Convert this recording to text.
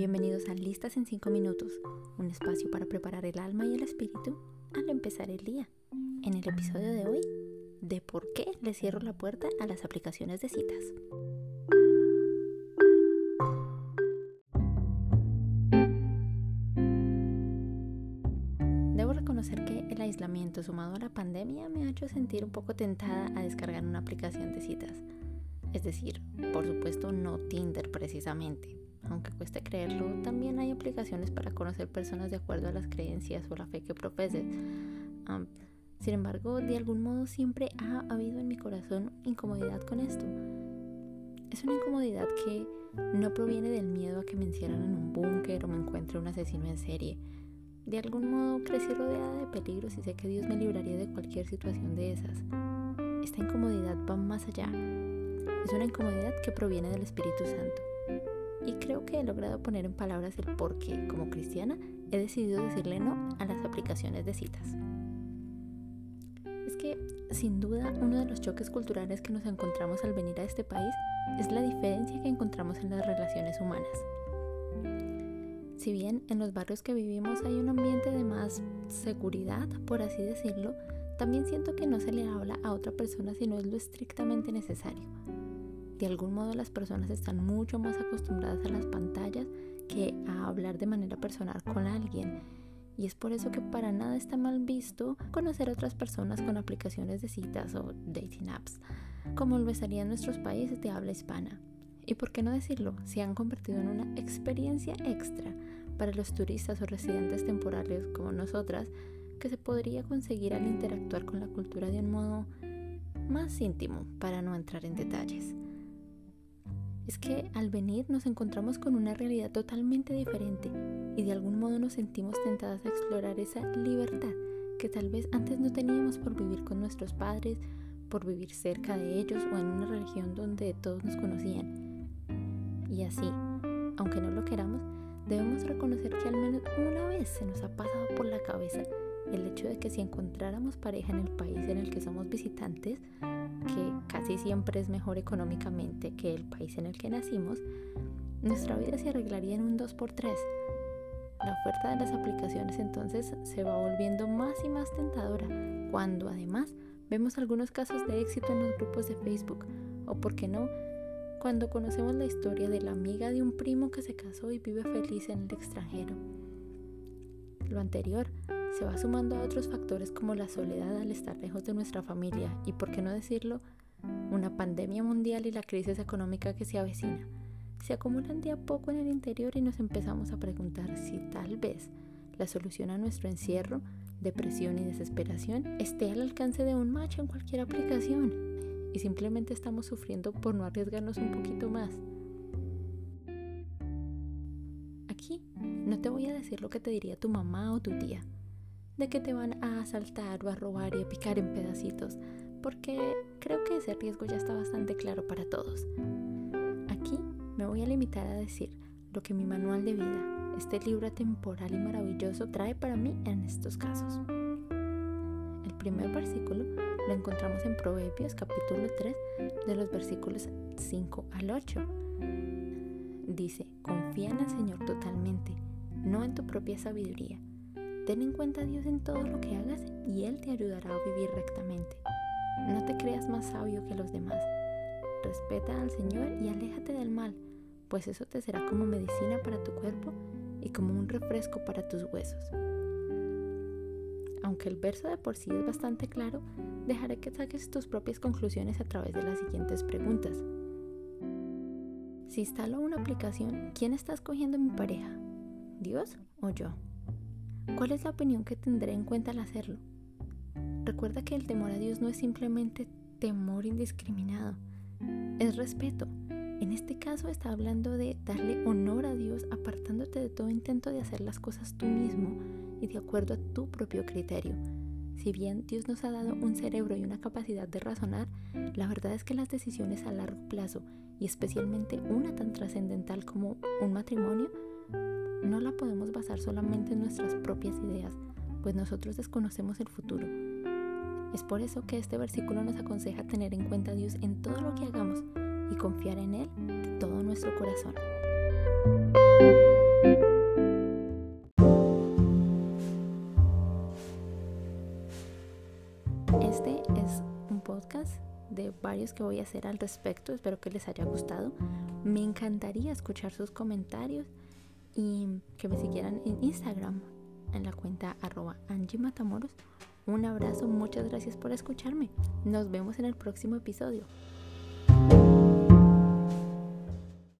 Bienvenidos a Listas en 5 minutos, un espacio para preparar el alma y el espíritu al empezar el día. En el episodio de hoy, de por qué le cierro la puerta a las aplicaciones de citas. Debo reconocer que el aislamiento sumado a la pandemia me ha hecho sentir un poco tentada a descargar una aplicación de citas. Es decir, por supuesto no Tinder precisamente, aunque cueste creerlo, también hay aplicaciones para conocer personas de acuerdo a las creencias o la fe que profeses. sin embargo, de algún modo siempre ha habido en mi corazón incomodidad con esto. Es una incomodidad que no proviene del miedo a que me encierren en un búnker o me encuentre un asesino en serie. De algún modo crecí rodeada de peligros y sé que Dios me libraría de cualquier situación de esas. Esta incomodidad va más allá. Es una incomodidad que proviene del Espíritu Santo y creo que he logrado poner en palabras el por qué, como cristiana, he decidido decirle no a las aplicaciones de citas. Es que, sin duda, uno de los choques culturales que nos encontramos al venir a este país es la diferencia que encontramos en las relaciones humanas. Si bien en los barrios que vivimos hay un ambiente de más seguridad, por así decirlo, también siento que no se le habla a otra persona si no es lo estrictamente necesario de algún modo las personas están mucho más acostumbradas a las pantallas que a hablar de manera personal con alguien. Y es por eso que para nada está mal visto conocer a otras personas con aplicaciones de citas o dating apps, como lo estaría en nuestros países de habla hispana. Y por qué no decirlo, se han convertido en una experiencia extra para los turistas o residentes temporales como nosotras, que se podría conseguir al interactuar con la cultura de un modo más íntimo, para no entrar en detalles es que al venir nos encontramos con una realidad totalmente diferente y de algún modo nos sentimos tentadas a explorar esa libertad que tal vez antes no teníamos por vivir con nuestros padres, por vivir cerca de ellos o en una religión donde todos nos conocían. Y así, aunque no lo queramos, debemos reconocer que al menos una vez se nos ha pasado por la cabeza el hecho de que si encontráramos pareja en el país en el que somos visitantes, que casi siempre es mejor económicamente que el país en el que nacimos, nuestra vida se arreglaría en un 2x3. La oferta de las aplicaciones entonces se va volviendo más y más tentadora, cuando además vemos algunos casos de éxito en los grupos de Facebook, o por qué no, cuando conocemos la historia de la amiga de un primo que se casó y vive feliz en el extranjero. Lo anterior se va sumando a otros factores como la soledad al estar lejos de nuestra familia y, por qué no decirlo, una pandemia mundial y la crisis económica que se avecina. Se acumulan de a poco en el interior y nos empezamos a preguntar si tal vez la solución a nuestro encierro, depresión y desesperación esté al alcance de un macho en cualquier aplicación y simplemente estamos sufriendo por no arriesgarnos un poquito más. Aquí no te voy a decir lo que te diría tu mamá o tu tía de que te van a asaltar o a robar y a picar en pedacitos, porque creo que ese riesgo ya está bastante claro para todos. Aquí me voy a limitar a decir lo que mi manual de vida, este libro temporal y maravilloso, trae para mí en estos casos. El primer versículo lo encontramos en Proverbios capítulo 3 de los versículos 5 al 8. Dice, confía en el Señor totalmente, no en tu propia sabiduría Ten en cuenta a Dios en todo lo que hagas y Él te ayudará a vivir rectamente. No te creas más sabio que los demás. Respeta al Señor y aléjate del mal, pues eso te será como medicina para tu cuerpo y como un refresco para tus huesos. Aunque el verso de por sí es bastante claro, dejaré que saques tus propias conclusiones a través de las siguientes preguntas. Si instalo una aplicación, ¿quién está escogiendo mi pareja? ¿Dios o yo? ¿Cuál es la opinión que tendré en cuenta al hacerlo? Recuerda que el temor a Dios no es simplemente temor indiscriminado, es respeto. En este caso está hablando de darle honor a Dios apartándote de todo intento de hacer las cosas tú mismo y de acuerdo a tu propio criterio. Si bien Dios nos ha dado un cerebro y una capacidad de razonar, la verdad es que las decisiones a largo plazo, y especialmente una tan trascendental como un matrimonio, no la podemos basar solamente en nuestras propias ideas, pues nosotros desconocemos el futuro. Es por eso que este versículo nos aconseja tener en cuenta a Dios en todo lo que hagamos y confiar en Él de todo nuestro corazón. Este es un podcast de varios que voy a hacer al respecto, espero que les haya gustado. Me encantaría escuchar sus comentarios y que me siguieran en Instagram en la cuenta arroba Angie Matamoros. Un abrazo, muchas gracias por escucharme. Nos vemos en el próximo episodio.